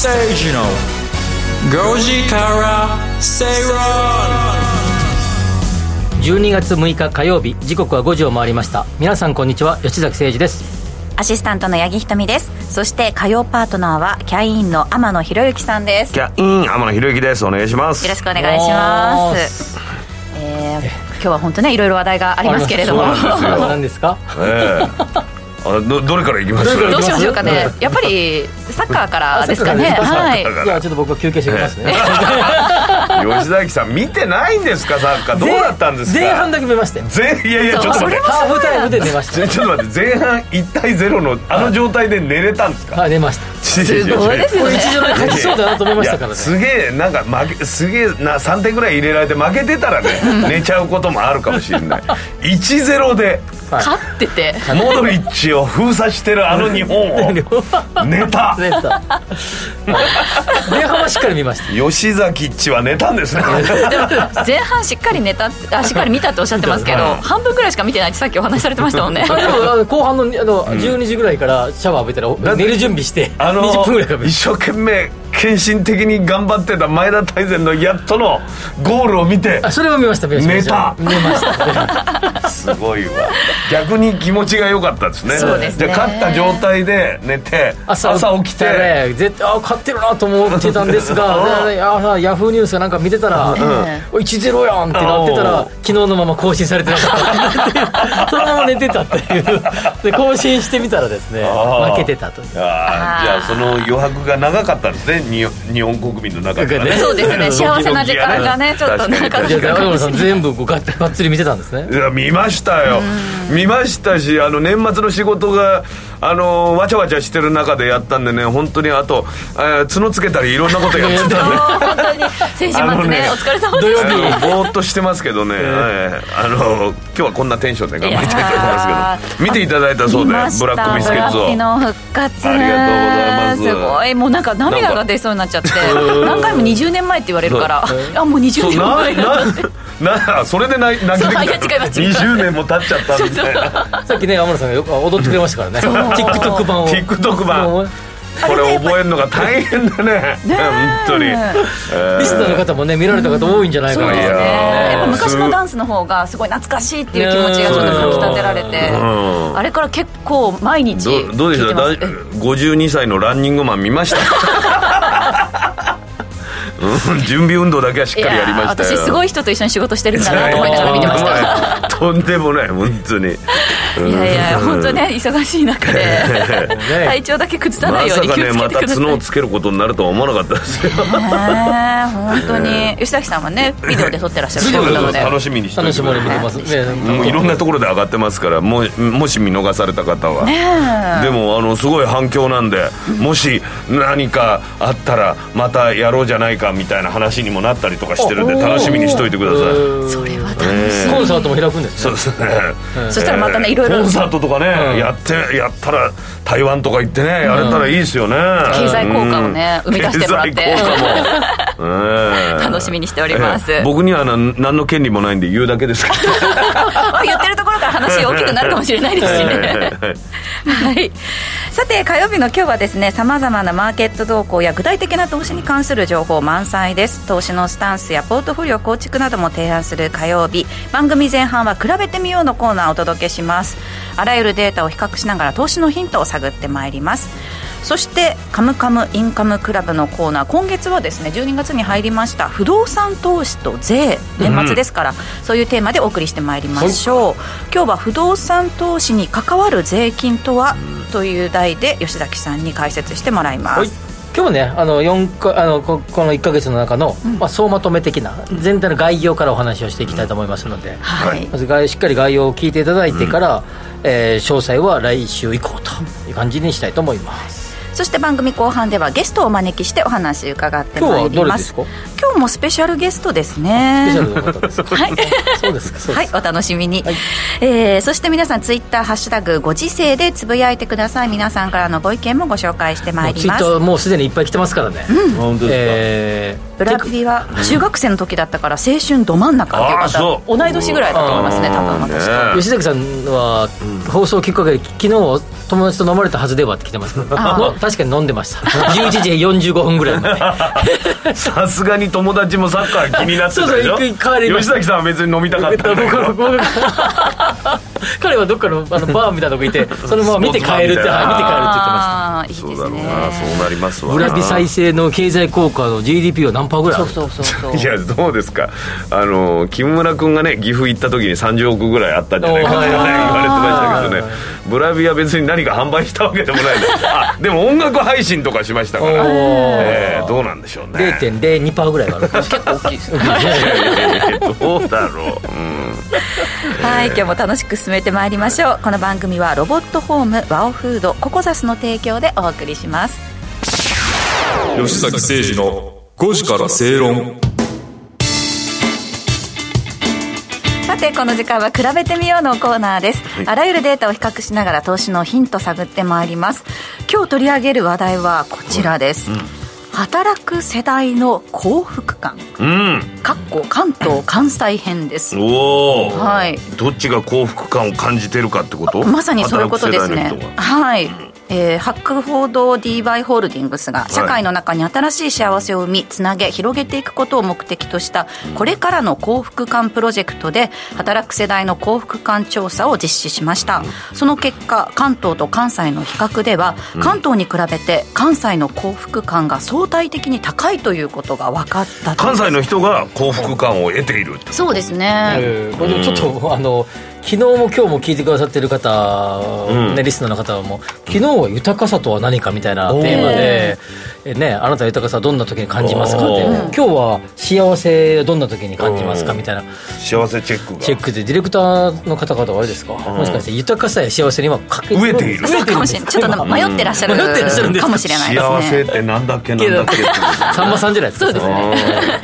ステージの5時から正論12月6日火曜日時刻は5時を回りました。皆さんこんにちは。吉崎誠二です。アシスタントの八木ひとみです。そして火曜パートナーはキャインの天野博之さんです。キャイン天野博之です。お願いします。よろしくお願いします。えー、今日は本当ねいろいろ話題がありますけれども。何ですか、ええあどどれからいきます？どうしましょうかね。やっぱりサッカーからですかね。はい。じゃあちょっと僕は休憩してきますね、吉崎さん見てないんですか？サッカー。どうだったんですか？前半だけ見ましたいやいやちょっと待って。ハーフタイムで寝ました。ちょっと待って。前半1対0のあの状態で寝れたんですか、はい寝ました。すいですよね一条で勝ちそうだなと思いましたからね。すげえなんか負けすげえな3点ぐらい入れられて負けてたらね 寝ちゃうこともあるかもしれない。1-0で勝ってて。モドリッチを封鎖してるあの日本を。寝た寝た前半はしっかり見ました。吉崎っちは寝たんですね。でも前半しっかり寝たあしっかり見たっておっしゃってますけど半分ぐらいしか見てないってさっきお話しされてましたもんね。あでも 後半のあの12時ぐらいからシャワー浴びたら寝る準備してあの20分ぐらい一生懸命献身的に頑張ってた前田大然のやっとのゴールを見てあそれも見ました見ました見ました。すごいわ。逆に気持ちが良かったですね。そうですね。じゃあ勝った状態で寝て朝起きて。ね絶対あ勝ってるなと思ってたんですがであヤフーニュースかなんか見てたら「1-0やん」ってなってたら昨日のまま更新されてなかった。そのまま寝てたっていう。で更新してみたらですね負けてたという。ああじゃあその余白が長かったんですね。に日本国民の中ではね。そうですね。幸せな時間がねちょっとなか。ったいや山村さん全部こうがっつり見てたんですね。いや見ましたよ。見ましたしあの年末の仕事があのわちゃわちゃしてる中でやったんでね本当にあと、えー角つけたりいろんなことやってたんで。本当に。先週末ねねお疲れ様でした。ぼーっとしてますけどね、はい。あの今日はこんなテンションで頑張りたいと思いますけど。見ていただいたそうでブラックビスケッツを。ブラッキの復活。ありがとうございます。すごい。もうなんか涙が出そうになっちゃって何回も20年前って言われるからあもう20そう年前だなそれで泣き泣きた。20年も経っちゃったみたいな。さっきね山村さんがよく踊ってくれましたからね。TikTok 版を。TikTok 版これ覚えるのが大変だね。本当に、え。ーリスナーの方もね見られた方多いんじゃないかなそうで。すねー。やっぱ昔のダンスの方がすごい懐かしいっていう気持ちがちょっとかき立てられてうん。あれから結構毎日どどうでしょう？だい聞いてます52歳のランニングマン見ました？う ん準備運動だけはしっかりやりました私すごい人と一緒に仕事してるんだなと思いながら見てました。とんでもない本当に。いやいや本当ね忙しい中で体調だけ崩さないようまさかに気をつけねまたてください。角をつけることになるとは思わなかったですよ。ねえ本当に。吉崎さんはねビデオで撮ってらっしゃるということなので楽しみにして楽しみに見てますね。もういろんなところで上がってますからもうもし見逃された方は、ねでもあのすごい反響なんで、もし何かあったらまたやろうじゃないかみたいな話にもなったりとかしてるんで楽しみにしといてください。それコンサートも開くんですね。そうですね、み そしたらまたねいろいろコンサートとかね、やってやったら台湾とか行ってねやれたらいいですよね、経済効果をね生み出してもらって。経済効果も。え え楽しみにしております。ええ僕にはな何の権利もないんで言うだけです。からあ言ってるところから話大きくなるかもしれないですしね。はい、さて火曜日の今日はですねさまざまなマーケット動向や具体的な投資に関する情報満載です。投資のスタンスやポートフォリオ構築なども提案する火曜日番組前半は比べてみようのコーナーをお届けします。あらゆるデータを比較しながら投資のヒントを探ってまいります。そして「カムカムインカムクラブ」のコーナー今月はですね12月に入りました不動産投資と税年末ですから、そういうテーマでお送りしてまいりましょう、今日は不動産投資に関わる税金とは、という題で吉崎さんに解説してもらいます、はい。今日はねあの四かあのここの1か月の中の、まあ、総まとめ的な全体の概要からお話をしていきたいと思いますので、はい。まず概しっかり概要を聞いていただいてから、えー詳細は来週以降という感じにしたいと思いますそして番組後半ではゲストをお招きしてお話伺ってまいります。今日はどれですか？今日もスペシャルゲストですスねペシャルの方ですか？はい。そうですかそうですはい、お楽しみに、はい。えーそして皆さんツイッターハッシュタグご時世でつぶやいてください。皆さんからのご意見もご紹介してまいります。ツイッターもうすでにいっぱい来てますからね、本当ですか、えーブラピは中学生の時だったから青春ど真ん中っていう方同い年ぐらいだと思いますね多分私と、ね吉崎さんは放送きっかけで昨日友達と飲まれたはずではって来てますけど。確かに飲んでました。11時45分ぐらいまで。さすがに友達もサッカー気になってたでしょ？そう吉崎さんは別に飲みたかったんだけど。彼はどっかのあのバーみたいなとこいてそのまま見て帰るってはい見て帰るって言ってまああいいそうだろうですねなそうなりますわしたブラピ再生の経済効果の GDP は何パーぐらいそうそうそうそう。いやどうですか？あの木村君がね岐阜行った時に30億ぐらいあったんじゃないか。っておー。言われてましたけどね。はいブラビは別に何か販売したわけでもない あでも音楽配信とかしましたから、えーどうなんでしょうね。0.02%パーぐらいはある。結構大きいですどうだろう、うん。はい今日も楽しく進めてまいりましょう。この番組はロボットホームワオフードココザスの提供でお送りします。吉崎誠二の5時から正論。さてこの時間は比べてみようのコーナーです、あらゆるデータを比較しながら投資のヒント探ってまいります。今日取り上げる話題はこちらです、働く世代の幸福感。うん。かっこ関東関西編です。おお、はい。どっちが幸福感を感じてるかってこと？まさにそういうことですね。はい、えー、ハック報道 DY ホールディングスが社会の中に新しい幸せを生みつなげ広げていくことを目的としたこれからの幸福感プロジェクトで働く世代の幸福感調査を実施しました。その結果関東と関西の比較では関東に比べて関西の幸福感が相対的に高いということが分かったと。関西の人が幸福感を得ているそうですね、えーちょっとあの昨日も今日も聞いてくださってる方、うん。ね、リスナーの方はもう昨日は豊かさとは何かみたいなテーマで、えね、あなたは豊かさはどんな時に感じますか？って今日は幸せはどんな時に感じますか？うん。みたいな。幸せチェックが。チェックで。ディレクターの方々はあれですか、もしかして豊かさや幸せに今かけ飢えている。そうか？もしれないちょっと迷ってらっしゃる。迷ってらっしゃるんですか？かもしれないですね。幸せってなんだっけなんだっけさんまさんじゃないですか？そうですね。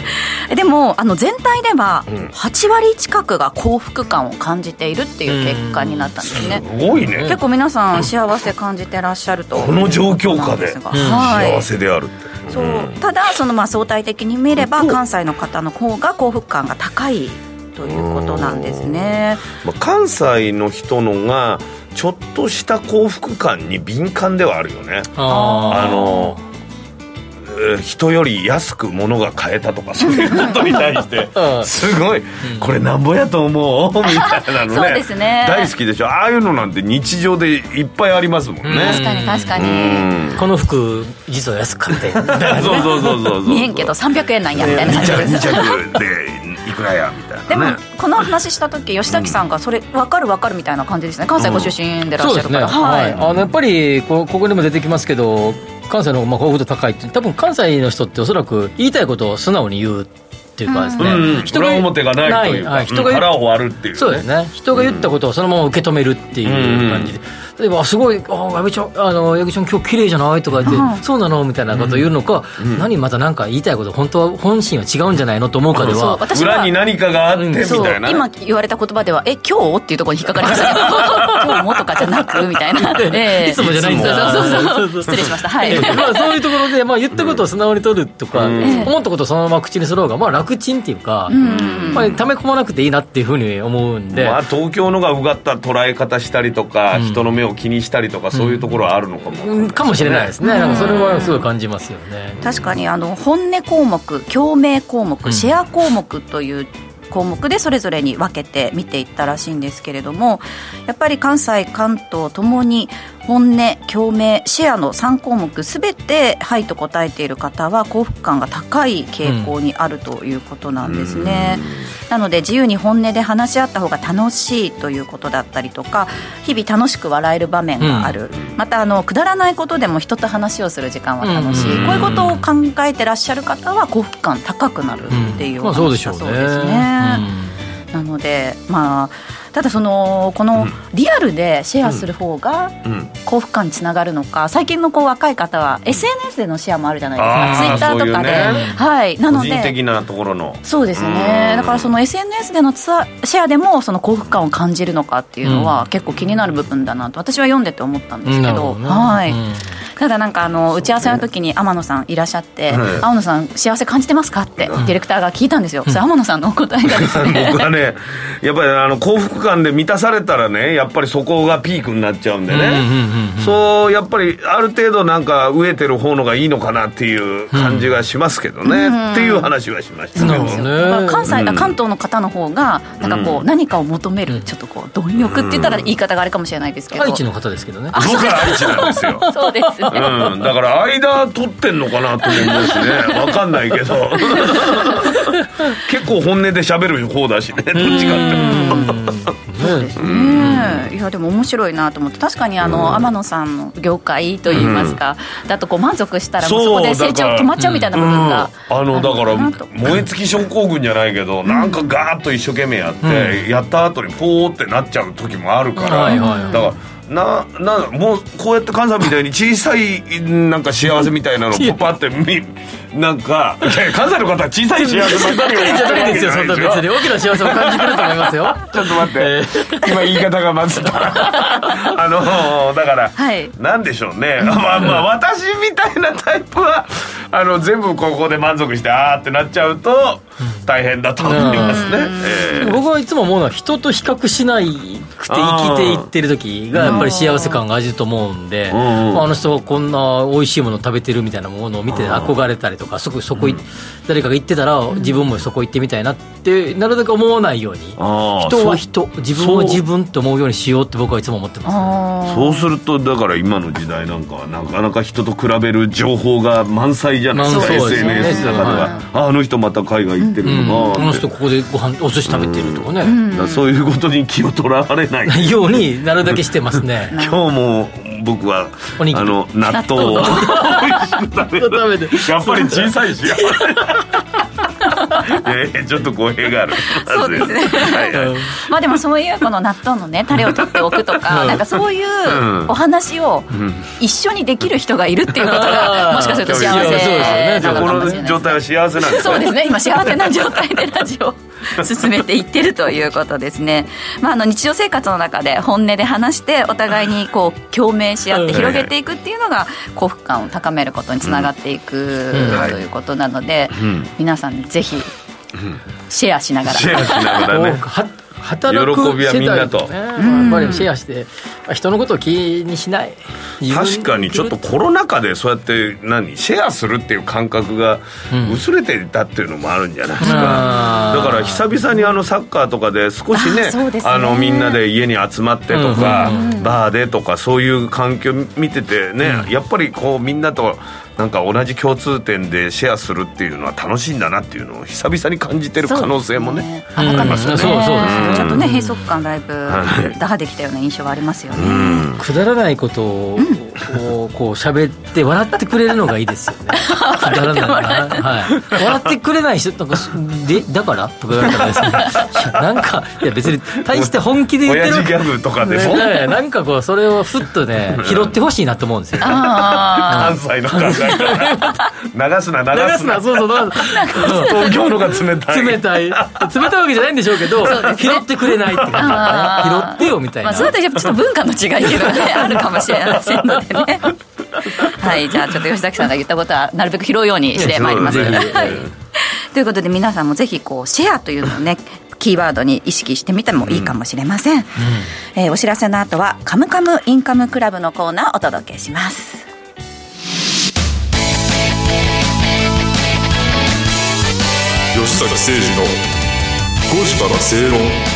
あでもあの全体では8割近くが幸福感を感じているっていう結果になったんですね。ーすごいね。結構皆さん幸せ感じてらっしゃるとこの状況下で幸せであるって。そう。ただそのまあ相対的に見れば関西の方の方が幸福感が高いということなんですね。まあ関西の人のがちょっとした幸福感に敏感ではあるよね。ああのえー人より安く物が買えたとかそういうことに対して うん。すごいこれなんぼやと思うみたいなのね。そうですね。大好きでしょ。ああいうのなんて日常でいっぱいありますもんね。確かに確かうにん。この服実は安く買って。そうそうそうそうそう。見えんけど300円なんやみたいな。感2着じです2着でいくらやみたいなね。でもこの話した時吉崎さんがそれ分かる分かるみたいな感じですね。関西ご出身でらっしゃるから、そうですね、はい。はい。あのやっぱりこここにも出てきますけど関西のまあ幸福度高いって多分関西の人っておそらく言いたいことを素直に言うっていうかですね、うん裏表がないというか、はい。人が言ううん腹を割るっていうそうですね。人が言ったことをそのまま受け止めるっていう感じで、例えばあすごい「あ矢部ちゃんあの矢部ちゃん今日綺麗じゃない?」とか言ってうん「そうなの?」みたいなことを言うのか、何また何か言いたいこと本当は本心は違うんじゃないのと思うかでそうは私は。裏に何かがあってみそうたいな今言われた言葉では「え今日?」っていうところに引っかかりました。けど「今日も」とかじゃなくみたいな、ええ。いつもじゃないんだそうそうそう。そう失礼しました。はい。ええ。まあ、そういうところで、まあ、言ったことを素直に取るとか、思ったことをそのまま口にする方が、まあ、楽ちんっていうか、まあ、溜め込まなくていいなっていうふうに思うんで、まあ、東京のがうがった捉え方したりとか、人の目を気にしたりとかそういうところはあるのかも、うん。かもしれないですね、なんかそれはすごい感じますよね。確かにあの本音項目共鳴項目シェア項目という項目でそれぞれに分けて見ていったらしいんですけれどもやっぱり関西関東ともに本音共鳴シェアの3項目すべて「はい」と答えている方は幸福感が高い傾向にあるということなんですね、なので自由に本音で話し合った方が楽しいということだったりとか日々楽しく笑える場面がある、またあのくだらないことでも人と話をする時間は楽しい、うん。こういうことを考えてらっしゃる方は幸福感高くなるっていう話だ。そうですね。なのでまあただそのこのリアルでシェアする方が幸福感につながるのか最近のこう若い方は SNS でのシェアもあるじゃないですか、ツイッターとかで、ね、はい。なので的なところの。そうですね。だからその SNS でのツアシェアでもその幸福感を感じるのかっていうのは結構気になる部分だなと私は読んでて思ったんですけど、ね、はい、うんただなんかあの打ち合わせの時に天野さんいらっしゃって、天野さん幸せ感じてますかってディレクターが聞いたんですよ、それ天野さんのお答えがですね。僕はねやっぱりあの幸福感で満たされたらねやっぱりそこがピークになっちゃうんでね、そうやっぱりある程度なんか飢えてる方のがいいのかなっていう感じがしますけどね、っていう話はしましたけど、ね、関西、関東の方の方がなんかこう、何かを求めるちょっとこう貪欲って言ったら言い方があれかもしれないですけど。愛知の方ですけどね。僕は愛知なんですよ。そうです。ね、うん、だから間取ってんのかなと思うしね。分かんないけど。結構本音で喋る方だしね。どっちかってそうですね、いやでも面白いなと思って。確かにあの、天野さんの業界といいますか、だとこう満足したらもうそこで成長止まっちゃうみたいな部分があのだから燃え尽き症候群じゃないけど、なんかガーッと一生懸命やって、やった後にポーってなっちゃう時もあるから、だからななもうこうやって関西みたいに小さいなんか幸せみたいなのをパってみなんか関西の方は小さい幸せばっかりじゃないですよそんな別に。大きな幸せも感じてると思いますよ。ちょっと待って、えー、今言い方がまずあのだから、はい、なんでしょうね。まあまあ私みたいなタイプはあの全部ここで満足してああってなっちゃうと大変だと思いますね、えー、僕はいつも思うのは人と比較しないくて生きていってる時がやっぱり幸せ感が味ると思うんで、あの人はこんな美味しいもの食べてるみたいなものを見て憧れたりとかそこそこ、誰かが言ってたら自分もそこ行ってみたいなってなるだけ思わないように人は人自分は自分って思うようにしようって僕はいつも思ってます、そう。するとだから今の時代なんかはなかなか人と比べる情報が満載じゃない？ですか、SNS の中では、あの人また海外行ってるのか、あの人ここでご飯お寿司食べてるとかね、そういうことに気を取られない。ようになるだけしてますね今日も僕はあの納豆を食べて。やっぱり小さいし えちょっと語弊がある。そうですね、はいはい、まあでもそういうこの納豆のねタレを取っておくとか、うん、なんかそういうお話を一緒にできる人がいるっていうことがもしかすると幸せなのかもしれない、ね、この状態は幸せなんで。すねそうですね。今幸せな状態でラジオ進めていってるということですね、まあ、あの日常生活の中で本音で話してお互いにこう共鳴し合って広げていくっていうのが幸福感を高めることにつながっていく、ということなので、皆さんぜひシェアしながら。シェアしながらね。働く喜びはみんなと、ね、やっぱりシェアして、人のことを気にしない。確かにちょっとコロナ禍でそうやって何シェアするっていう感覚が薄れていたっていうのもあるんじゃないですか、うん、だから久々にあのサッカーとかで少しねあ、ね、のみんなで家に集まってとか、うん、バーでとかそういう環境見ててね、うん、やっぱりこうみんなとなんか同じ共通点でシェアするっていうのは楽しいんだなっていうのを久々に感じてる可能性もね、ね、ありますね、そうそうですねちょっとね閉塞感だいぶ打破できたような印象はありますよね、くだらないことをこう喋って笑ってくれるのがいいですよね。くだらないはい、笑ってくれない人なんかでだからとか言われたらですねいやなんかいや別に大して本気で言ってる親父ギャグとかでも、ね、なんかこうそれをふっとね拾ってほしいなと思うんですよ、ね、関西の考え 流すな流すな。そうそう東京のが冷たい。冷たい。冷たいわけじゃないんでしょうけど拾ってくれないっていう拾ってよみたいな、まあ、それとちょっと文化の違いっていうのがねあるかもしれませんのでね。はいじゃあちょっと吉崎さんが言ったことはなるべく拾うようにしてまいります、はい、ということで皆さんもぜひこうシェアというのをねキーワードに意識してみてもいいかもしれません、うん。うん、えー、お知らせの後は「カムカムインカムクラブ」のコーナーお届けします。吉坂誠二の5時から正論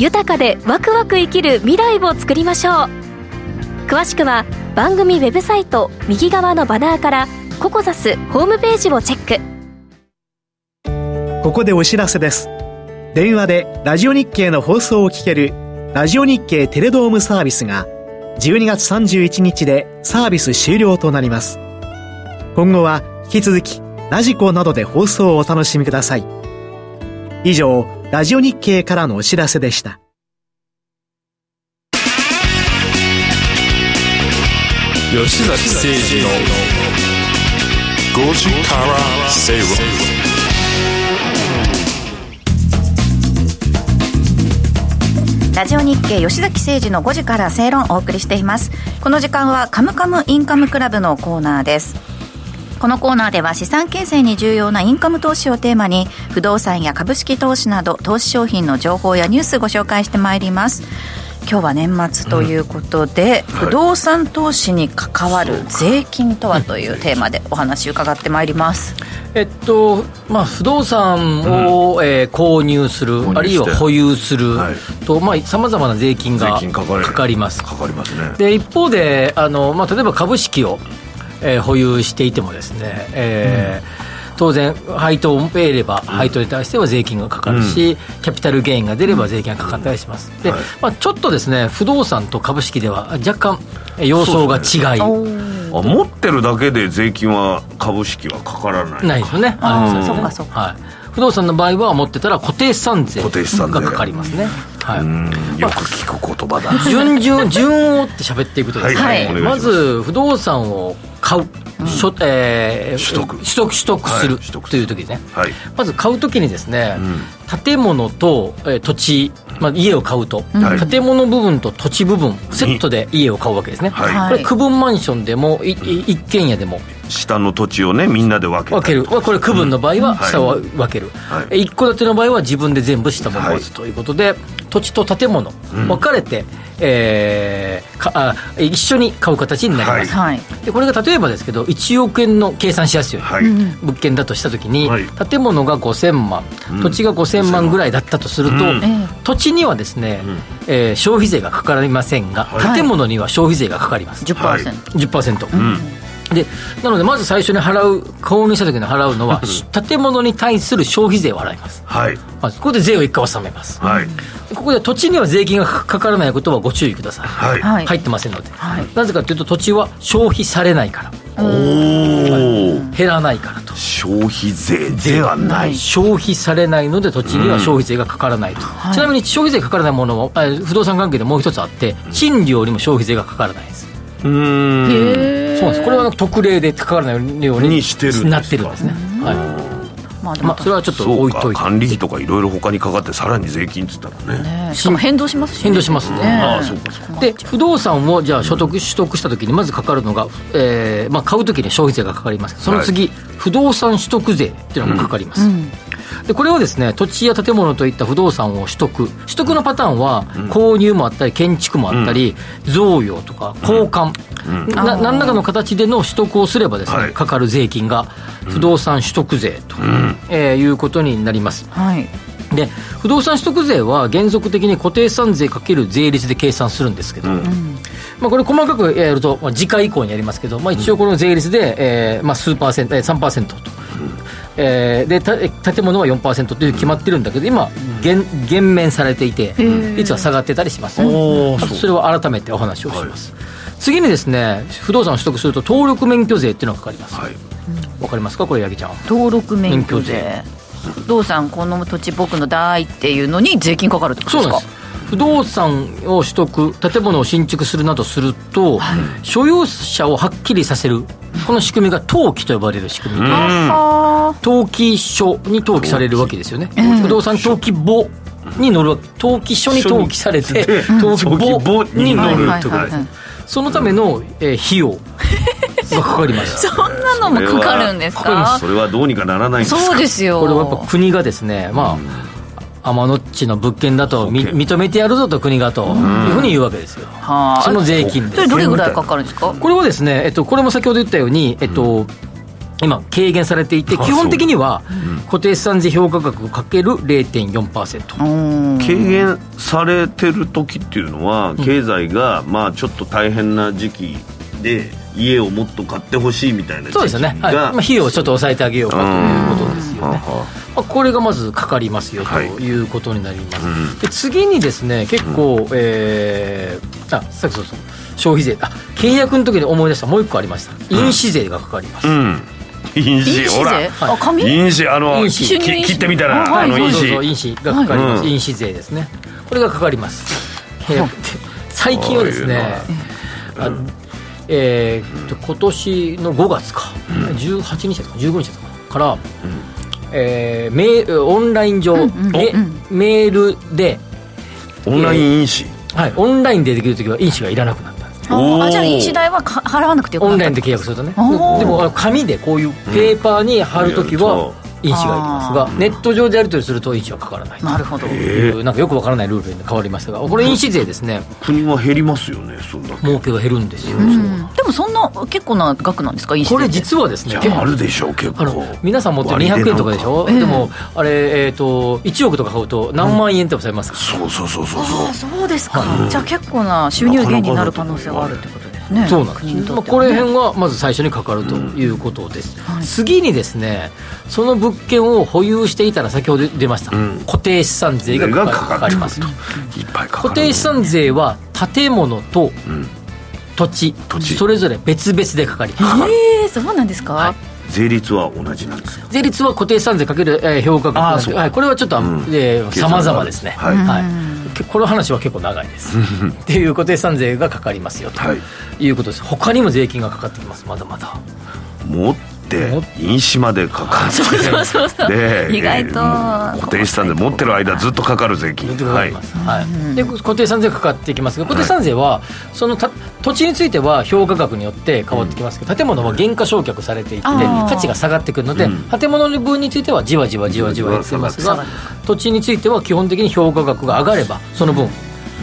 豊かでワクワク生きる未来を作りましょう。詳しくは番組ウェブサイト右側のバナーからココザスホームページをチェック。ここでお知らせです。電話でラジオ日経の放送を聞けるラジオ日経テレドームサービスが12月31日でサービス終了となります。今後は引き続きラジコなどで放送をお楽しみください。以上ラジオ日経からのお知らせでした。吉崎誠二の5時から正論ラジオ日経吉崎誠二の5時から正論をお送りしています。この時間はカムカムインカムクラブのコーナーですこのコーナーでは資産形成に重要なインカム投資をテーマに不動産や株式投資など投資商品の情報やニュースご紹介してまいります。今日は年末ということで、うん、不動産投資に関わる税金とはというテーマでお話伺ってまいります。えっとまあ、不動産を、うん、えー、購入する、あるいは保有するとさまざ、まな税金がかかります。かかりますね。で一方であの、まあ、例えば株式を、えー、保有していてもですね、えー、うん当然、配当を得れば、配当に対しては税金がかかるし、キャピタルゲインが出れば税金がかかったりします、でまあ、ちょっとですね不動産と株式では若干、様相が違い。あ持ってるだけで税金は株式はかからないないですよね、はい、そうかそう。か、はい、不動産の場合は持ってたら固定資産税。がかかりますね、はい、よく聞く言葉だ。順順順を追って喋っていくとですね、はい、まず不動産を買う。取えー、取得。取得取得する、はい、という時ね、はい、まず買う時にですね、うん、建物と、えー、土地、まあ、家を買うと、はい、建物部分と土地部分セットで家を買うわけですね、はい、これ区分マンションでもい一軒家でも。下の土地をねみんなで分け分ける。これ区分の場合は下を分ける、はい、一戸建ての場合は自分で全部下も持つということで、土地と建物分かれて、うん、えー、かあ一緒に買う形になります、はい、でこれが例えばですけど1億円の計算しやすいように、はい、物件だとしたときに、はい、建物が5000万、土地が5000万ぐらいだったとすると、うん、土地にはですね、うん、えー、消費税がかかりませんが、建物には消費税がかかります、はい、10%, 10%、うんでなのでまず最初に払う購入した時に払うのは建物に対する消費税を払います、はい、まずここで税を一回納めます、はい、ここで土地には税金がかからないことはご注意ください、はい、入ってませんので、はい、なぜかというと土地は消費されないから。おお減らないからと。消費税ではない。消費されないので土地には消費税がかからないと、うん、ちなみに消費税かからないものも不動産関係でもう一つあって賃料にも消費税がかからないですうん。そうなんです。これは特例でかからないようになってるんですね。はい。まあ、まあ、それはちょっと置いといて。管理費とかいろいろ他にかかってさらに税金っつったらね。ねしかも変動しますし、ね、変動しますね。ああそうかそうか。で不動産をじゃあ所得、取得した時にまずかかるのが、えーまあ、買う時に消費税がかかります。その次、はい、不動産取得税っていうのがかかります、うんうんでこれはですね土地や建物といった不動産を取得。取得のパターンは、購入もあったり建築もあったり、贈与とか交換、な何らかの形での取得をすればですね、はい、かかる税金が不動産取得税と、えー、いうことになります。はい。で不動産取得税は原則的に固定資産税かける税率で計算するんですけど、うん、まあ、これ細かくやると、まあ、次回以降にやりますけど、まあ、一応この税率で、えーまあ、数パーセント、えー、3%とえー、で建物は4%という決まってるんだけど今減減免されていて率は下がってたりします、ね、それは改めてお話をします、はい、次にですね不動産を取得すると登録免許税っていうのがかかります。わ、はい、かりますか？これ八木ちゃん。登録免許税。不動産この土地僕の代っていうのに税金かかるってことですか？そうです不動産を取得建物を新築するなどすると、はい、所有者をはっきりさせる。この仕組みが登記と呼ばれる仕組み。で、登記書に登記されるわけですよね、不動産登記簿に載る。登記書に登記されて登記簿に載るということですそのための、えー、費用がかかります。そんなのもかかるんですか？それはどうにかならないんですか？そうですよ。これはやっぱ国がですねまあ、天のっちの物件だと認めてやるぞと国がというふうに言うわけですよ、その税金それどれぐらいかかるんですかこれはですね、えっと、これも先ほど言ったように、えっと、今軽減されていて基本的には固定資産税評価額かける0.4%軽減されてる時っていうのは経済がまあちょっと大変な時期で家をもっと買ってほしいみたいなそうですよね、はい。まあ、費用をちょっと抑えてあげようかということですよね、まあ、これがまずかかりますよとい。うことになります、はいで次にですね結構、うん、えー、あさっきそうそう。消費税。あ契約の時に思い出した。もう一個ありました。印紙税がかかります、うん。印紙ほら。あ紙？印紙あの切ってみたら、はい、あの印紙印紙がかかります、印紙税ですね。これがかかります。最近はですね、あえー、と今年の5月か、うん、18日か15日かから、うん、えー、メオンライン上、うんうん、メメールでオンライン印紙、えー、はいオンラインでできる時は印紙がいらなくなったんですあじゃあ印紙代は払わなくてよかった。オンラインで契約するとね。でも紙でこういうペーパーに貼る時は、印紙がいりますがネット上でやり取りすると印紙はかからないなるほど。なんかよくわからないルールに変わりましたがこれ印紙税ですね。国は減りますよねそんな儲けが減るんですよ、うん、でもそんな結構な額なんですか印紙これ実はですねあるでしょう結構。皆さん持ってる200円とかでしょ、えー、でもあれえっ、ー、と1億とか買うと何万円ってされますか、うん、そうそうそうそうそう。そうですか、じゃあ結構な収入源になる可能性があるってことね。そうなんです、まあ、これ辺がまず最初にかかるということです、うんはい、次にですねその物件を保有していたら先ほど出ました、うん、固定資産税がかかりますと、固定資産税は建物と土地,、それぞれ別々でかかります、えー、そうなんですか、はい税率は同じなんですか税率は固定資産税かける、えー、評価額はい、これはちょっと、うん、えー、様々ですね、はい、はい。この話は結構長いです。っていう固定資産税がかかりますよということです、他にも税金がかかってきます。まだまだ。もっって印紙までかかってそうそうそう。で意外と。固定資産税持ってる間ずっとかかる税金。はい、はい、で固定資産税かかってきますが固定資産税はそのた土地については評価額によって変わってきますけど建物は減価償却されていって価値が下がってくるので、建物の分についてはじわじわじわじわ減ってますが土地については基本的に評価額が上がればその分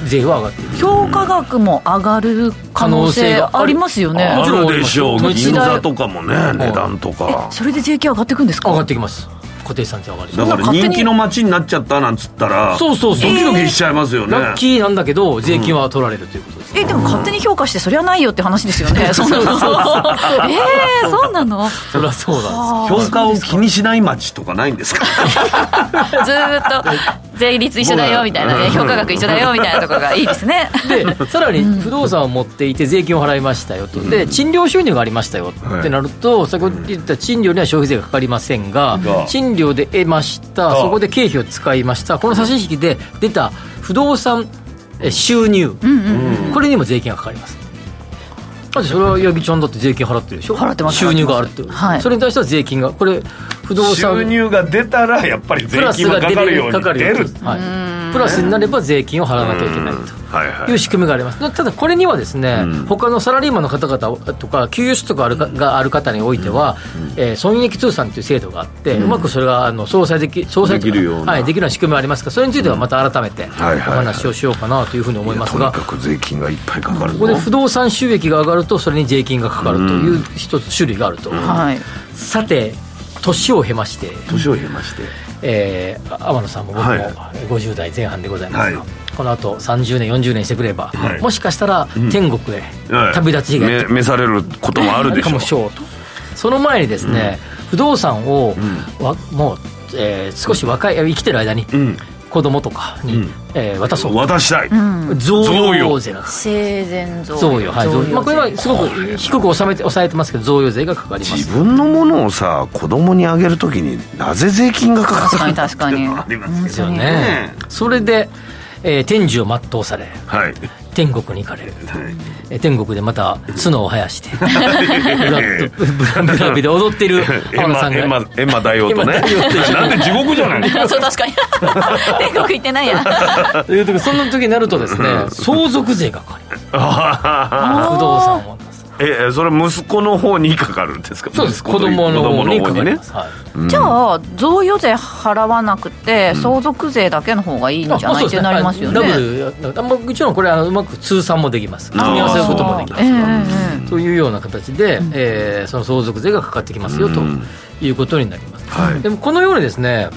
税は上がっている。評価額も上がる可能性ありますよね。あるでしょう。銀座とかもね値段とか。それで税金上がっていくんですか？上がってきます。固定資産税上がりだから人気の街になっちゃったなんつったらそうそうそう。ドキドキしちゃいますよね、ラッキーなんだけど税金は取られるということです、えでも勝手に評価してそれはないよって話ですよね。そんなの。えー、そうなの。そりゃそうなんです。評価を気にしない街とかないんですか？ずっと税率一緒だよみたいなね評価額一緒だよみたいなところがいいですね。でさらに不動産を持っていて税金を払いましたよと。で賃料収入がありましたよってなると、先ほど言った賃料には消費税がかかりませんが、賃料で得ましたそこで経費を使いました。この差し引きで出た不動産収入、これにも税金がかかります。だってそれは八木ちゃんだって税金払ってるでしょ？払ってます収入があるって、はい、それに対しては税金がこれ不動産。収入が出たらやっぱり税金がかかるように出る。はい、プラスになれば税金を払わなきゃいけないと。いう仕組みがあります。ただこれにはですね、うん、他のサラリーマンの方々とか給与所得があるがある方においては、うん、えー、損益通算という制度があって、うん、うまくそれがあの相殺でき相殺できるような、はい、できるような仕組みがありますからそれについてはまた改めてお話をしようかなというふうに思いますが、とにかく税金がいっぱいかかるここで不動産収益が上がるとそれに税金がかかるという一つ種類があると、はい、さて年を経まして年を経まして、えー、天野さんも僕も50代前半でございますが、はい、このあと30年40年してくれば、はい、もしかしたら天国へ旅立ちがやって召されることもあるでしょう。かもしょうと。その前にですね、うん、不動産を、うん、わもう、えー、少し若い生きてる間に、うん子供とかに、うん、えー、渡そう。渡したい、うん、贈与税なんです。生前贈与。はい。贈与、まあ、これはすごく低く収めて抑えてますけど贈与税がかかります。自分のものをさ子供にあげるときになぜ税金がかかる確かに確かに。ありますよね。それで、えー、天寿を全うされ、はい、天国に行かれる、はい、天国でまた角を生やしてブラブラビで踊ってる天野さんが。閻魔大王とね。なんで地獄じゃない。そう確かに。天国行ってないや。という時その時になるとですね相続税がかかります。不動産をえそれ息子の方にかかるんですか？そうです。子供の方にかかります、はい。じゃあ贈与税払わなくて相続税だけの方がいいんじゃない、ってなりますよね。ダブルもちろんこれあのうまく通算もできます。組み合わせることもできます、というような形で、えー、その相続税がかかってきますよということになります、でもこのようにですね、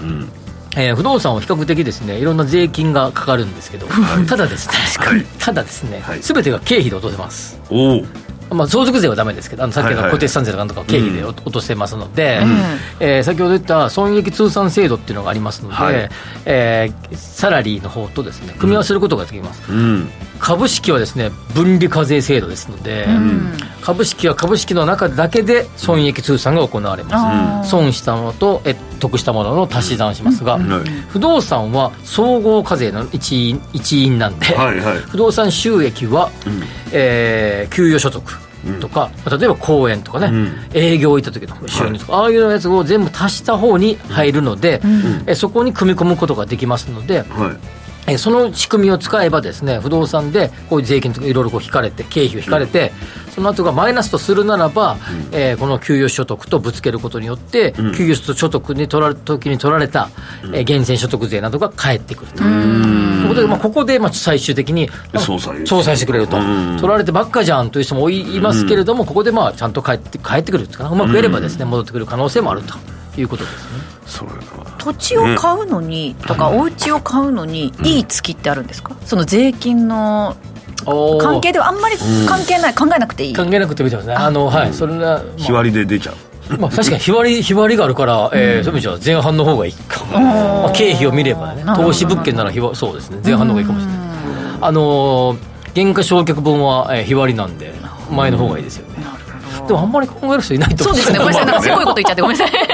えー、不動産は比較的ですねいろんな税金がかかるんですけど、はい、ただですね、はい、ただですね、す、べ、てが経費で落とせます。おまあ、相続税はだめですけど、あのさっきの固定資産税とかとか経費で落とせますので、え先ほど言った損益通算制度っていうのがありますので、はい、えー、サラリーの方とですね組み合わせることができます。うん。株式はですね分離課税制度ですので、うん、株式は株式の中だけで損益通算が行われます、損したものとえ得したものの足し算しますが、うん、不動産は総合課税の一員一員なんで、はいはい、不動産収益は、うん、えー、給与所得とか、うん、例えば公園とかね、うん、営業行った時の収入とか、はい、ああいうやつを全部足した方に入るので、うん、えそこに組み込むことができますので、はい。えその仕組みを使えばですね不動産でこういう税金とかいろいろこう引かれて経費を引かれて、うん、その後がマイナスとするならば、うん、えー、この給与所得とぶつけることによって、うん、給与所得に取られ時に取られた、うん、えー、源泉所得税などが返ってくると。いうことで、まあ、ここでまあ最終的に相殺してくれると、取られてばっかじゃんという人もいますけれども、ここでまあちゃんと返って返ってくるというかうまくやればですね戻ってくる可能性もあるということですね。それ土地を買うのに、とか、お家を買うのにいい月ってあるんですか、その税金の関係ではあんまり関係ない、考えなくていい。関係なくてもいいですね。あのはいそれは、日割りで出ちゃう。まあ、確かに日割り日割りがあるから、えー、そういう意味じゃ前半の方がいいか、まあ、経費を見ればね。投資物件なら日はそうですね。前半の方がいいかもしれない。あのー、原価償却分は、えー、日割りなんで前の方がいいですよね。でもあんまり考える人いないとそうですね。ごめんなさい。なんか すごいこと言っちゃってごめんなさい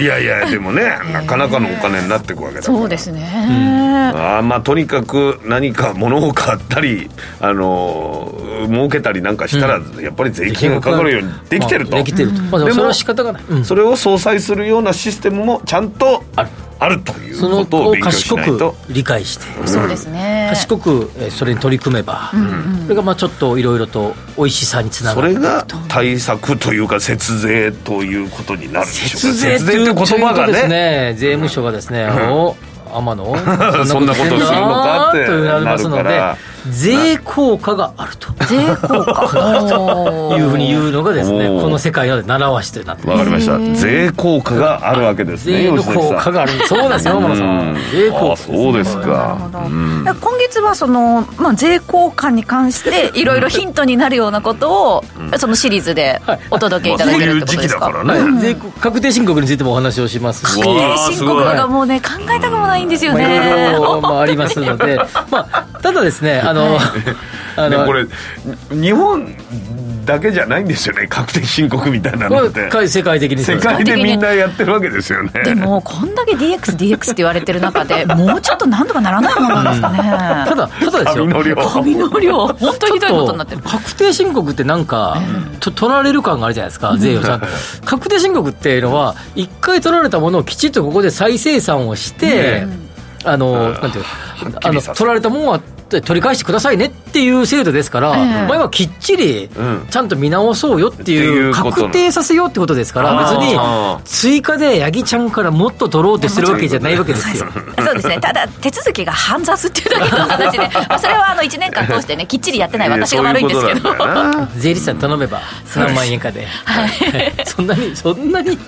いやいやでもねなかなかのお金になっていくわけだから。そうですね、うん、あまあとにかく何か物を買ったりあの儲けたりなんかしたら、やっぱり税金がかかるようにできてると、まあ、できてると、まあ、でもそれは仕方がない、うん、それを相殺するようなシステムもちゃんとあるあるということを勉強しないと。理解して、そうですね。賢くそれに取り組めば、うんうん、それがまあちょっといろいろと美味しさにつながる。それが対策というか節税ということになるでしょう節税という言葉がね。ですね税務署がですね、うん、お天野 そんなことするのかってなりますので税効果があると。税効果。いうふうに言うのがですねこの世界の習わしとなってわかりました。税効果があるわけですね税の効果がある。そうですよ天野さん。税効果。そうですか。今月はその、まあ、税効果に関して いろいろヒントになるようなことをそのシリーズでお届けいただけるってことですか、まあ、そういう時期だからね、税確定申告についてもお話をしますし。確定申告がもうね考えたくもないんですよね、まあ、ありますので、まあ、ただですねあの、はい、あのこれ日本だけじゃないんですよね確定申告みたいなのって。世界的に世界でみんなやってるわけですよね。でもこんだけ DXDX って言われてる中でもうちょっとなんとかならないものなんですかね、ただただですよ。紙の量。紙の量。本当にひどいことになってる。確定申告ってなんか、と取られる感があるじゃないですか税をちゃんと確定申告っていうのは一回取られたものをきちっとここで再生産をして、あの、なんていうあの、取られたものは取り返してくださいねっていう制度ですから、え前はきっちりちゃんと見直そうよっていう、確定させようってことですから、別に追加で八木ちゃんからもっと取ろうとするわけじゃないわけですよ。そうですね、ただ、手続きが煩雑っていうだけの話で、まあ、それはあの1年間通してね、きっちりやってない私が悪いんですけど、税理士さん頼めば、何万円かで、はい、そんなに、そんなに、い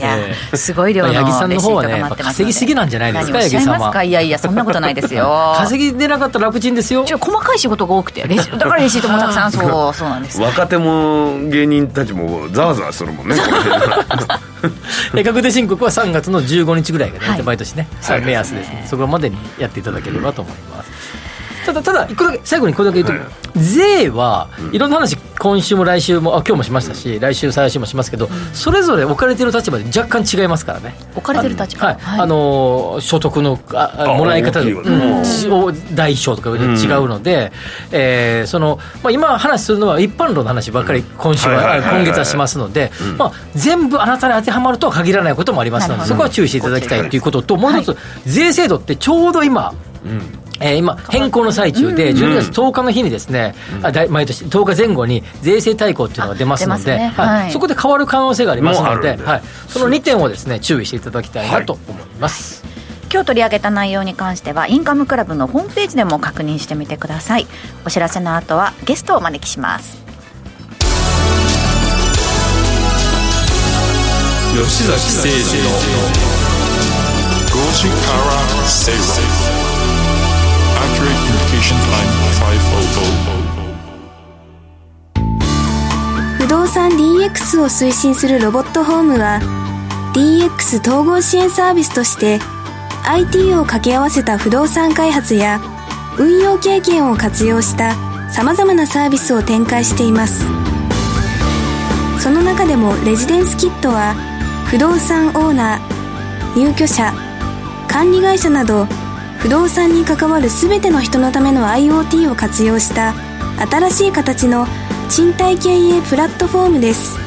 やいや、すごい量の八木さんの方はね、稼ぎすぎなんじゃないですか、八木さんは。いやいや、そんなことないですよ。稼ぎでなかったら楽ちんですよ。細かい仕事が多くてだからレシートもたくさん そうそうなんです。若手も芸人たちもざわざわするもんね。確定申告は3月の15日ぐらいがね、はい、毎年ね、はい、目安ですね、そこまでにやっていただければと思いますただただ一個だけ最後にこれだけ言うと、はい、税はいろんな話今週も来週もあ今日もしましたし、来週再来週もしますけど、それぞれ置かれてる立場で若干違いますからね。置かれてる立場。はい、あの所得のあもらい方の、うん、大小とか違うので、うえそのまあ、今話するのは一般論の話ばっかり今週は、今月はしますので、まあ、全部あなたに当てはまるとは限らないこともありますのでそこは注意していただきたいということともう一つ、税制度ってちょうど今、えー、今、変更の最中で、12月10日の日にですね、うん、あ毎年10日前後に税制大綱っていうのが出ますので、ね。はい、そこで変わる可能性がありますので、はい、その2点をですね注意していただきたいなと思います。今日取り上げた内容に関してはインカムクラブのホームページでも確認してみてください。お知らせの後はゲストをお招きします。吉崎誠二の5時から正論不動産 DX を推進するロボットホームは DX 統合支援サービスとして IT を掛け合わせた不動産開発や運用経験を活用したさまざまなサービスを展開しています。その中でもレジデンスキットは不動産オーナー入居者管理会社など不動産に関わる全ての人のための IoT を活用した新しい形の賃貸経営プラットフォームです。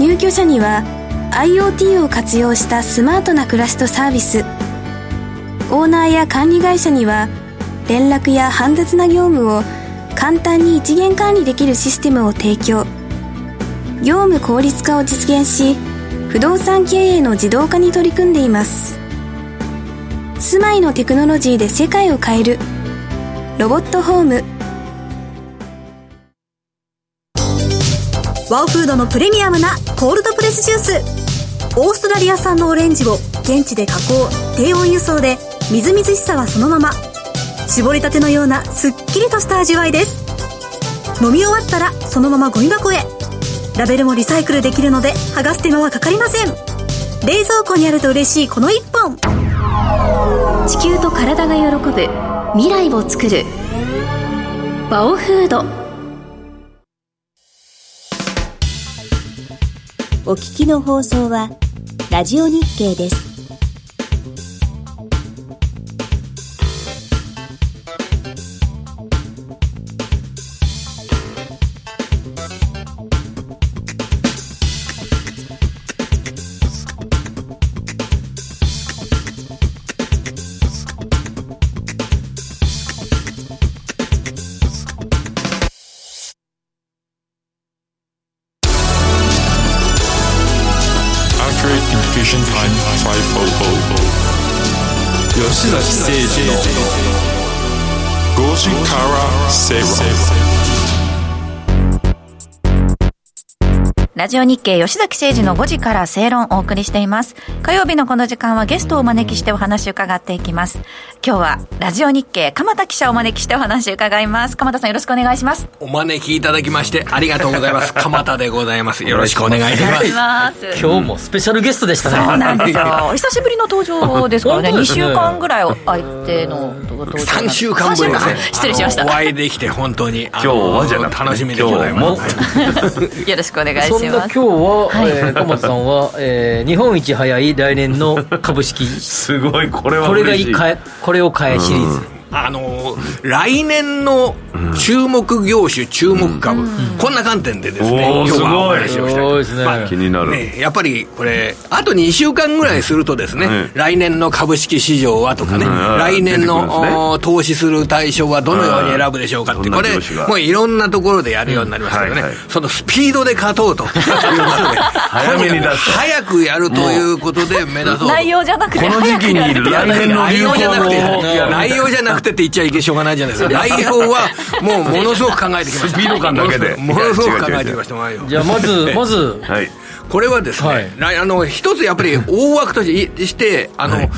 入居者には IoT を活用したスマートな暮らしとサービス。オーナーや管理会社には連絡や煩雑な業務を簡単に一元管理できるシステムを提供。業務効率化を実現し不動産経営の自動化に取り組んでいます。住まいのテクノロジーで世界を変える。ロボットホーム。ワオフードのプレミアムなコールドプレスジュース。オーストラリア産のオレンジを現地で加工低温輸送でみずみずしさはそのまま。絞りたてのようなすっきりとした味わいです。飲み終わったらそのままゴミ箱へ。ラベルもリサイクルできるので剥がす手間はかかりません。冷蔵庫にあると嬉しいこの1本。地球と体が喜ぶ未来を作る。バオフード。お聞きの放送はラジオ日経です。ラジオ日経吉崎誠二の5時から正論をお送りしています。火曜日のこの時間はゲストをお招きしてお話を伺っていきます。今日はラジオ日経鎌田記者をお招きしてお話を伺います。鎌田さんよろしくお願いします。お招きいただきましてありがとうございます。鎌田でございます。よろしくお願いします。今日もスペシャルゲストでしたね。そうなんですよ。久しぶりの登場ですからね。ね2週間ぐらい空いての登場。3週間ぶりですね。失礼しました。お会いできて本当に今日はじゃな楽しみでございます。よろしくお願いします。今日は、はい、えー、鎌田さんは、えー、日本一早い来年の株式。すごいこれはこれがいいこれを買えシリーズ、あの来年の注目業種、注目株、こんな観点でですね、今日はお話をしたいですね、まあ、気になる、ね、やっぱりこれ、あと2週間ぐらいするとですね、来年の株式市場はとかね、来年の、投資する対象はどのように選ぶでしょうかって、これ、もういろんなところでやるようになりますけどね、そのスピードで勝とうと。いうことで、早めに出す早くやるということで目指そう内容じゃなくて、この時期に来年の流行語内容じゃなくてって言っちゃいけしょうがないじゃないですか、内容はもうものすごく考えてきました、スピード感だけで、ものすごく考えてきました、じゃあ、まず、まず、はい、これはですね、はい、あの一つやっぱり大枠として、あの、はい。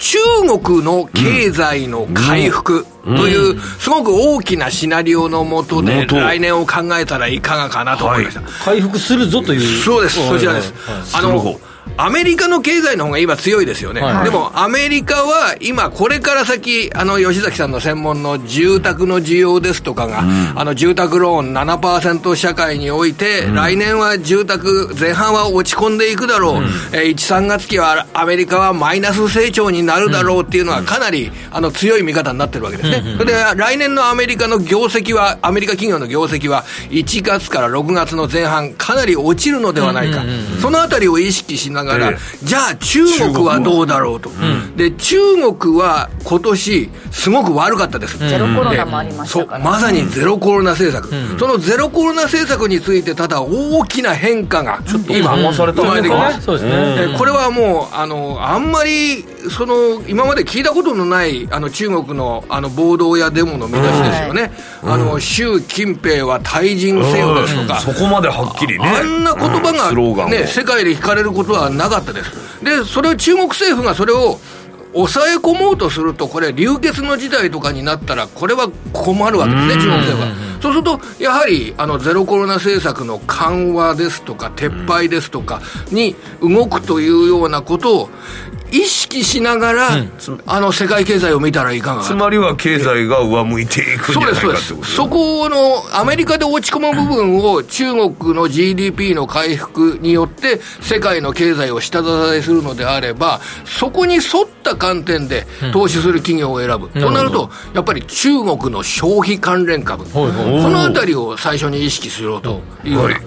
中国の経済の回復という、すごく大きなシナリオのもとで、来年を考えたらいかがかなと思いました。回復するぞという。そうです、そちらです。あの、アメリカの経済の方が今強いですよね、はい、でもアメリカは今、これから先、あの吉崎さんの専門の住宅の需要ですとかが、うん、あの住宅ローン7%社会において、うん、来年は住宅、前半は落ち込んでいくだろう、うん、えー、1、3月期はアメリカはマイナス成長になるだろうっていうのは、かなりあの強い見方になってるわけですね、それで来年のアメリカの業績は、アメリカ企業の業績は、1月から6月の前半、かなり落ちるのではないか、そのあたりを意識しながらがら、じゃあ中国はどうだろうと、で中国は今年すごく悪かったです、ゼロコロナもありましたから、まさにゼロコロナ政策、そのゼロコロナ政策についてただ大きな変化が今生まれてきます、これはもうあのあんまりその今まで聞いたことのないあの中国のあの暴動やデモの見出しですよね、あの習近平は退陣せよですとか、そこまではっきりね。あんな言葉が、ね、世界で聞かれることはなかったですでそれを中国政府がそれを抑え込もうとすると、これ、流血の事態とかになったら、これは困るわけですね、中国政府は。そうすると、やはりあのゼロコロナ政策の緩和ですとか、撤廃ですとかに動くというようなことを、意識しながら、うん、あの世界経済を見たらいかがつまりは経済が上向いていくんじゃないかそうですそうです。そこのアメリカで落ち込む部分を中国の GDP の回復によって世界の経済を下支えするのであればそこに沿った観点で投資する企業を選ぶ、うん、となるとやっぱり中国の消費関連株、このあたりを最初に意識しろというような、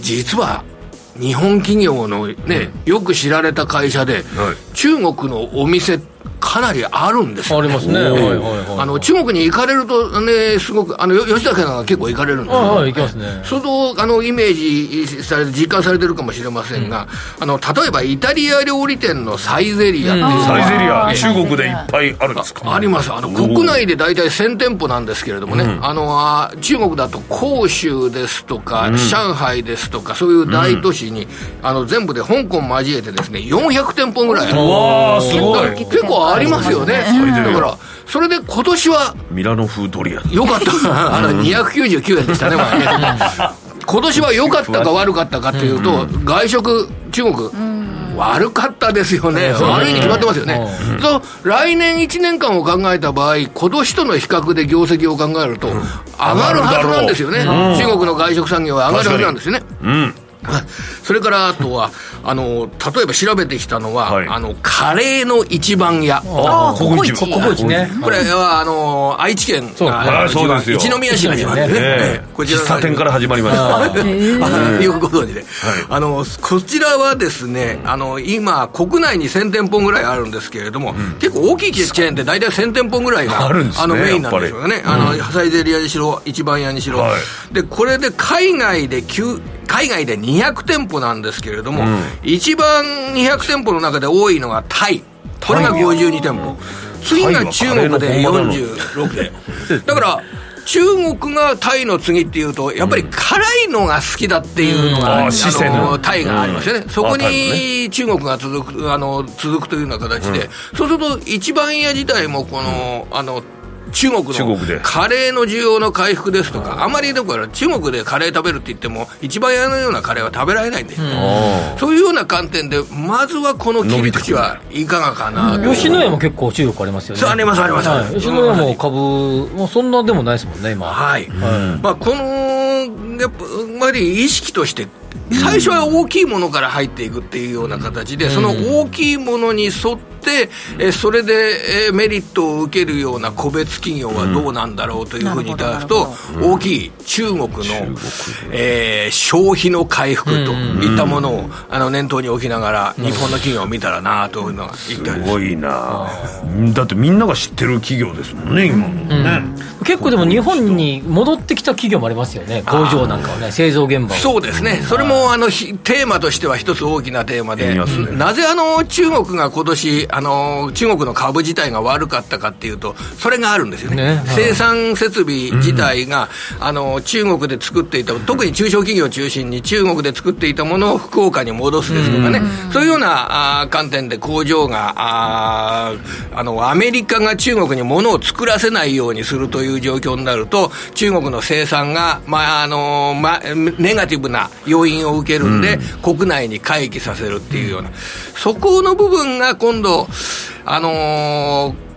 実は日本企業のね、よく知られた会社で、中国のお店かなりあるんですよ、ね、ありますね、はいはいはい、あの中国に行かれるとね、すごく、あの吉田さんが結構行かれるんですよ、はい、行きますね。そのあのイメージされて、実感されてるかもしれませんが、うん、あの例えばイタリア料理店のサイゼリアっていう、うん、サイゼリア、中国でいっぱいあるんですか？あります、あの国内で大体1000店舗なんですけれどもね、うん、あの中国だと広州ですとか、上海ですとか、そういう大都市に、あの全部で香港交えてですね、400店舗ぐらいある。わすごい。結構ありますよね。だから、それで今年は、ミラノ風ドリアよかった。あの、299円でしたね、今年は良かったか悪かったかというと、外食、中国、悪かったですよね、悪いに決まってますよね、そう来年1年間を考えた場合、今年との比較で業績を考えると、上がるはずなんですよね、中国の外食産業は上がるはずなんですよね。うん それからあとは あの例えば調べてきたのは、はい、あのカレーの一番屋。ああココイチココイチね。これはあの愛知県がそうですよ。一宮市が始まってね、ねこちら喫茶店から始まりました。よくご存知で、はい、あのこちらはですねあの今国内に1000店舗ぐらいあるんですけれども、うん、結構大きいチェーンで大体1000店舗ぐらいが あるんです、ね、あのメインなんですよね。あのサイゼリアにしろ一番屋にしろ、はい、でこれで海外で9海外で200店舗なんですけれども、うん、一番200店舗の中で多いのがタイ。これが52店舗。次が中国で46でだから中国がタイの次っていうと、やっぱり辛いのが好きだっていうのが、うん、あのタイがありますよね、うん、そこに中国が続くあの続くというような形で、うん、そうすると、一番屋自体もこの、あの中国のカレーの需要の回復ですとか、あまりだから中国でカレー食べるって言っても、一番屋のようなカレーは食べられないんですよ、そういうような観点で、まずはこの切り口はいかがかなと。吉野家も結構中国ありますよね。ありますあります、はい、吉野家も株、もうそんなでもないですもんね、今。はい、まあ、このやっぱり意識として最初は大きいものから入っていくっていうような形で、その大きいものに沿って、えそれで、えメリットを受けるような個別企業はどうなんだろうというふうにいただくと、大きい中国の、えー、消費の回復といったものをあの念頭に置きながら、日本の企業を見たらなというのがす。ごいな。だってみんなが知ってる企業ですもんね、今のね、結構でも日本に戻ってきた企業もありますよね、工場なんかはね、製造現場そうですね、それもあのテーマとしては一つ大きなテーマで、なぜあの中国が今年あの中国の株自体が悪かったかっていうと、それがあるんですよね、ね生産設備自体が、うん、あの中国で作っていた、特に中小企業を中心に中国で作っていたものを福岡に戻すですとかね、うん、そういうようなあ観点で工場がああの、アメリカが中国に物を作らせないようにするという状況になると、中国の生産が、まああのまあ、ネガティブな要因を受けるんで、うん、国内に回帰させるっていうような、そこの部分が今度、あのー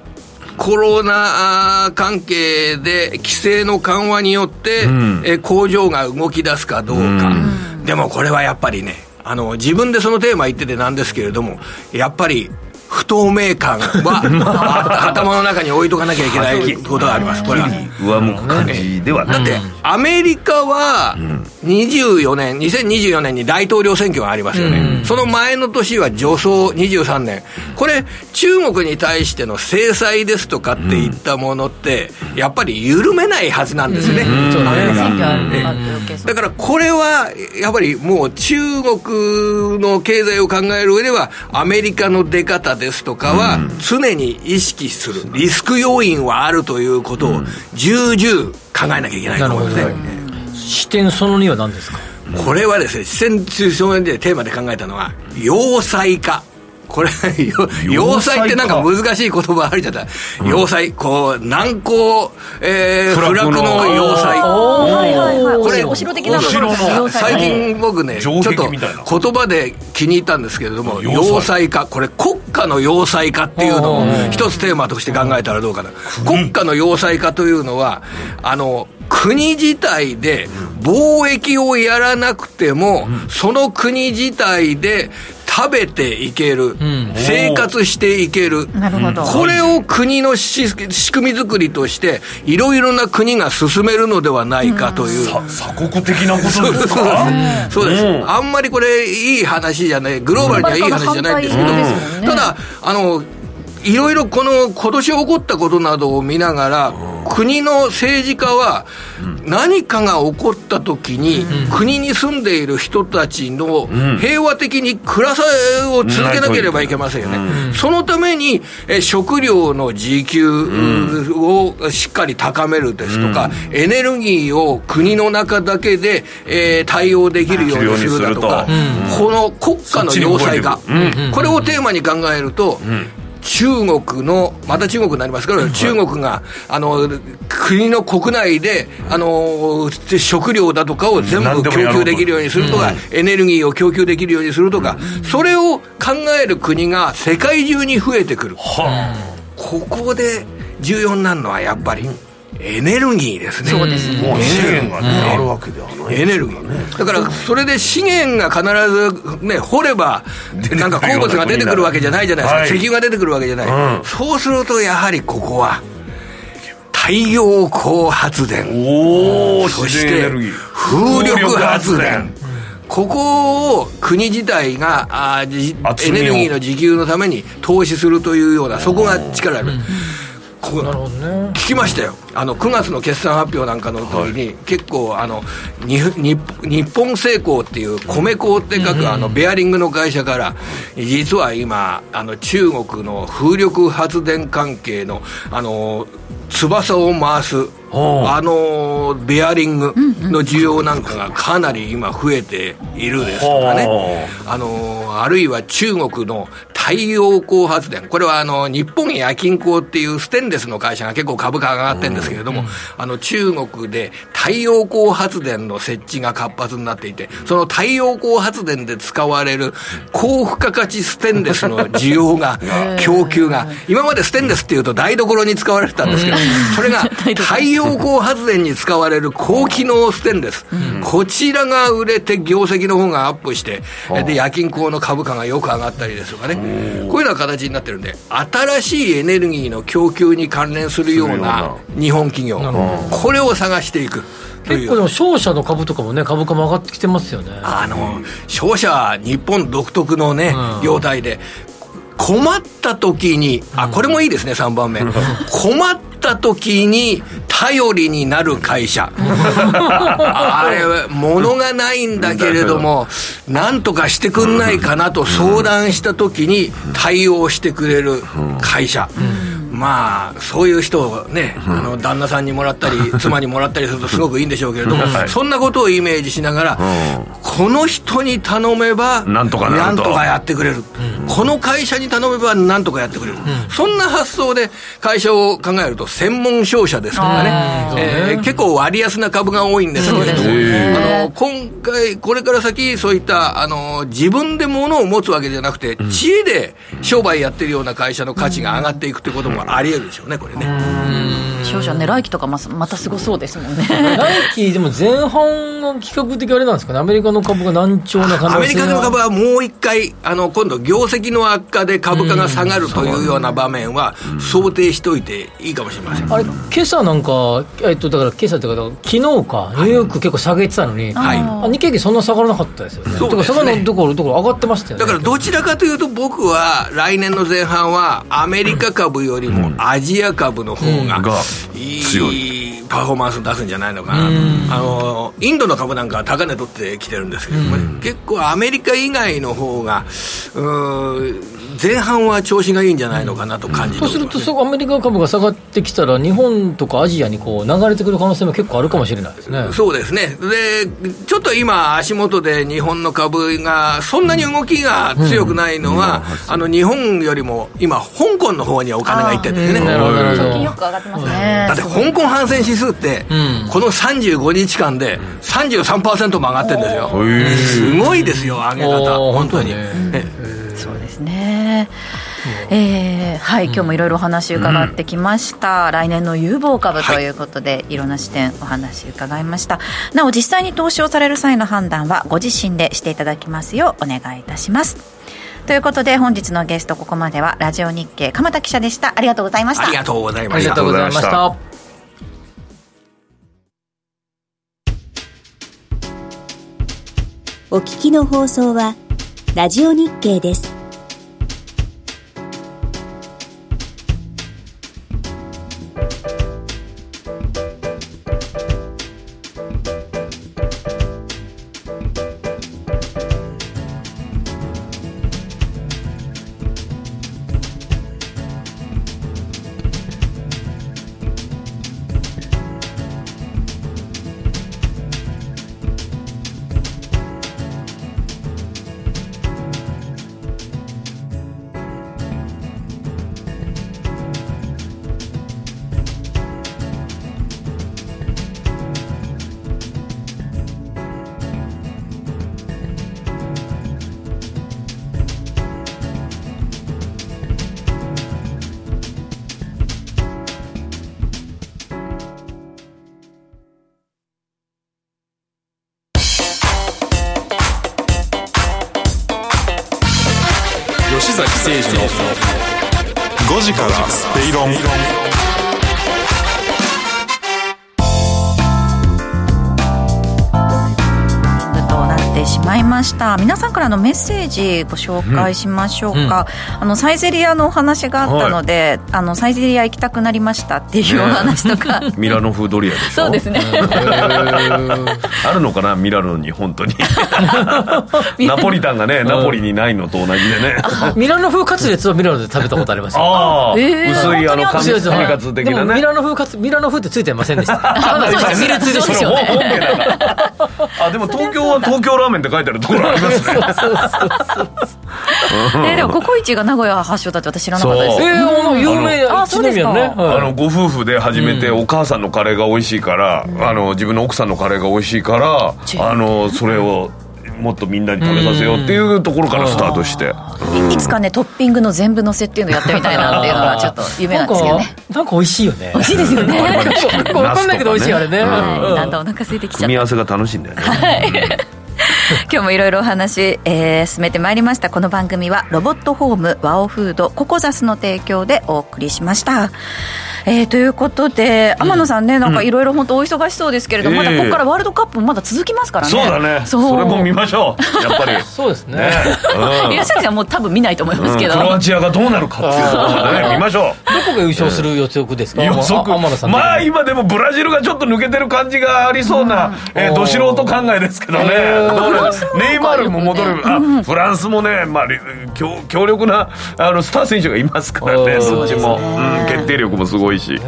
コロナ関係で規制の緩和によって、うん、え工場が動き出すかどうか、うん、でもこれはやっぱりねあの自分でそのテーマ言っててなんですけれどもやっぱり不透明感は 頭の中に置いとかなきゃいけないことがあります、これは。上向く感じではだって、アメリカは、24年、2024年に大統領選挙がありますよね。その前の年は助走23年。これ、中国に対しての制裁ですとかっていったものって、やっぱり緩めないはずなんですよね。だからこれは、やっぱりもう中国の経済を考える上では、アメリカの出方ですとかは、常に意識する、リスク要因はあるということを、重々考えなきゃいけないと思いますね。視点その2は何ですか？これはですね、視点中小でテーマで考えたのは、要塞化。これ、要塞ってなんか難しい言葉あるじゃない、要塞、こう、難攻、えー、不落の要塞。はいはいはい。これ、お城的なの最近僕ね、ちょっと言葉で気に入ったんですけれども、要塞化、これ国家の要塞化っていうのを一つテーマとして考えたらどうかな。国家の要塞化というのは、あの、国自体で貿易をやらなくても、その国自体で食べていける、うん、生活していける、なるほど。これを国の仕組み作りとして、いろいろな国が進めるのではないかという。うん、鎖国的なことですか？そうです、うん、あんまりこれ、いい話じゃない、グローバルにはいい話じゃないんですけど、ただ、あの、いろいろこの今年起こったことなどを見ながら、国の政治家は、何かが起こった時に、国に住んでいる人たちの平和的に暮らさを続けなければいけませんよね。そのために、え食料の自給をしっかり高めるですとか、エネルギーを国の中だけで、えー、対応できるようにするだとか、この国家の要塞化、これをテーマに考えると、中国の、また中国になりますけど、中国が、あの、国の国内で、あの、食料だとかを全部供給できるようにするとか、エネルギーを供給できるようにするとか、それを考える国が世界中に増えてくる。ここで重要になるのはやっぱり、エネルギーですね。そうですね。もう資源がね、あるわけではない。エネルギー。だから、それで資源が必ずね、掘れば、なんか鉱物が出てくるわけじゃないじゃないですか。石油が出てくるわけじゃない。そうすると、やはりここは、太陽光発電。おそして、風力発電。ここを国自体があエネルギーの自給のために投資するというような、そこが力ある。こなるほどね。聞きましたよ。あの9月の決算発表なんかの時に、はい、結構あのにに日本製鋼っていう米粉って書く、あのベアリングの会社から、実は今あの中国の風力発電関係のあの翼を回すあのベアリングの需要なんかがかなり今増えているですとかね、あのあるいは中国の太陽光発電、これはあの日本夜勤工っていうステンレスの会社が結構株価上がってるんですけれども、あの中国で太陽光発電の設置が活発になっていて、その太陽光発電で使われる高付加価値ステンレスの需要が、供給が、今までステンレスっていうと台所に使われてたんですけど、それが 太陽陽光発電に使われる高機能ステンレス、うん、こちらが売れて業績の方がアップして、で夜勤工の株価がよく上がったりですとかね、こういうような形になってるんで、新しいエネルギーの供給に関連するような日本企業、これを探していく。結構でも商社の株とかもね、株価も上がってきてますよね。あの、商社は日本独特のね、業態で、困った時に、あ、これもいいですね、3番目。困った時に頼りになる会社。あれ、物がないんだけれども、なんとかしてくんないかなと相談した時に対応してくれる会社。まあ、そういう人をね、あの旦那さんにもらったり、妻にもらったりするとすごくいいんでしょうけれども、そんなことをイメージしながら、この人に頼めば、なんとかなんとかやってくれる、この会社に頼めば、なんとかやってくれる、そんな発想で会社を考えると、専門商社ですとかね、えー、結構割安な株が多いんですけれども、あの今回、これから先、そういったあの自分で物を持つわけじゃなくて、知恵で商売やってるような会社の価値が上がっていくってこともありえるでしょうね、これね。商少々ね、来期とかままたすごそうですもんね。来期、でも前半は比較的あれなんですかね、アメリカの株が難聴な可能性アメリカの株はもう一回、あの今度、業績の悪化で株価が下がるというような場面は、想定しておいていいかもしれません。あれ、今朝なんか、えっと、だから今朝というか、昨日か、ニューヨーク結構下げてたのに、はい、日経平均そんな下がらなかったですよね。そうですね。のところ、ところ上がってましたよね。だからどちらかというと、僕は来年の前半は、アメリカ株よりもアジア株の方がい。いパフォーマンス出すんじゃないのかな。あのインドの株なんかは高値取ってきてるんですけども、ね、結構アメリカ以外の方がうん前半は調子がいいんじゃないのかなと感じて、ね、そうするとそアメリカ株が下がってきたら日本とかアジアにこう流れてくる可能性も結構あるかもしれないですね。そうですね。でちょっと今足元で日本の株がそんなに動きが強くないのは、うん、あの日本よりも今香港の方にお金がいってるんですね。なるよく上がってますね。だって香港反戦指数って、うん、この35日間で33%も上がってるんですよ。すごいですよ上げ方。本当に、ねえー、はい、今日もいろいろお話伺ってきました、うん、来年の有望株とい。うことで、はい、いろんな視点お話伺いました。なお実際に投資をされる際の判断はご自身でしていただきますようお願いいたします。ということで本日のゲストここまではラジオ日経鎌田記者でした。ありがとうございました。ありがとうございました。ありがとうございました。お聞きの放送はラジオ日経ですからスペイロン。した。皆さんからのメッセージご紹介しましょうか、うん。うん、あのサイゼリアのお話があったので、はい、あのサイゼリア行きたくなりましたっていうお話とか、ね、ミラノ風ドリアでしょ？そうですね。あるのかな？ミラノに本当に。ナポリタンがねナポリにないのと同じでね。ミラノ風カツレツはミラノで食べたことありますああ、えー、薄いあのカツ的なね。ミラノ風カツミラノ風ってついてませんでした。ただミルツでしたよねあでも東京は東京ラーメンって書いてある。ところありますねえでもココイチが名古屋発祥だって私知らなかったです。えー、有名あそうですか、ね、あのご夫婦で初めてお母さんのカレーが美味しいから、あの自分の奥さんのカレーが美味しいから、あのそれをもっとみんなに食べさせようっていうところからスタートして、いつかねトッピングの全部のせっていうのやってみたいなっていうのがちょっと夢なんですけどね。なんか美味しいよね。美味しいですよね。分かんないけど美味しいあれね、だんだんお腹空いてきちゃった。組み合わせが楽しいんだよね、はい 今日もいろいろお話、えー、進めてまいりました。この番組はロボットホームワオフードココザスの提供でお送りしました。えー、ということで、天野さんね、なんかいろいろ本当お忙しそうですけれども、まだここからワールドカップもまだ続きますからね。そうだね。それも見ましょう。やっぱり。そうですね。いらっしゃる人はもう多分見ないと思いますけど。クロアチアがどうなるかっていうのね、見ましょう。どこが優勝する予測ですか？予測。まあ今でもブラジルがちょっっと抜けてる感じがありそうな、えー、ど素人考えですけどね、ネイマールも戻る、あフランスもね、まあ、強強力なあのスター選手がいますからね、そっちも、うん、決定力もすごいし。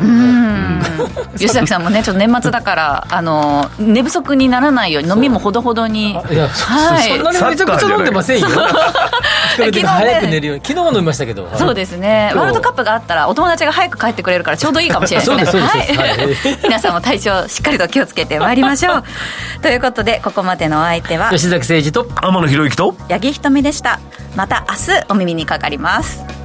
吉崎さんもね、ちょっと年末だから、あの寝不足にならないように、飲みもほどほどに。いや、はい、そんなにめちゃくちゃ飲んでませんよ。昨日早く寝るように、昨日は飲みましたけど。そうですね。ワールドカップがあったら、お友達が早く帰ってくれるから、ちょうどいいかもしれないですね。はい。皆さんも体調しっかりと気をつけてまいりましょう ということでここまでのお相手は吉崎誠二と天野博之と八木ひとみでしたまた明日お耳にかかります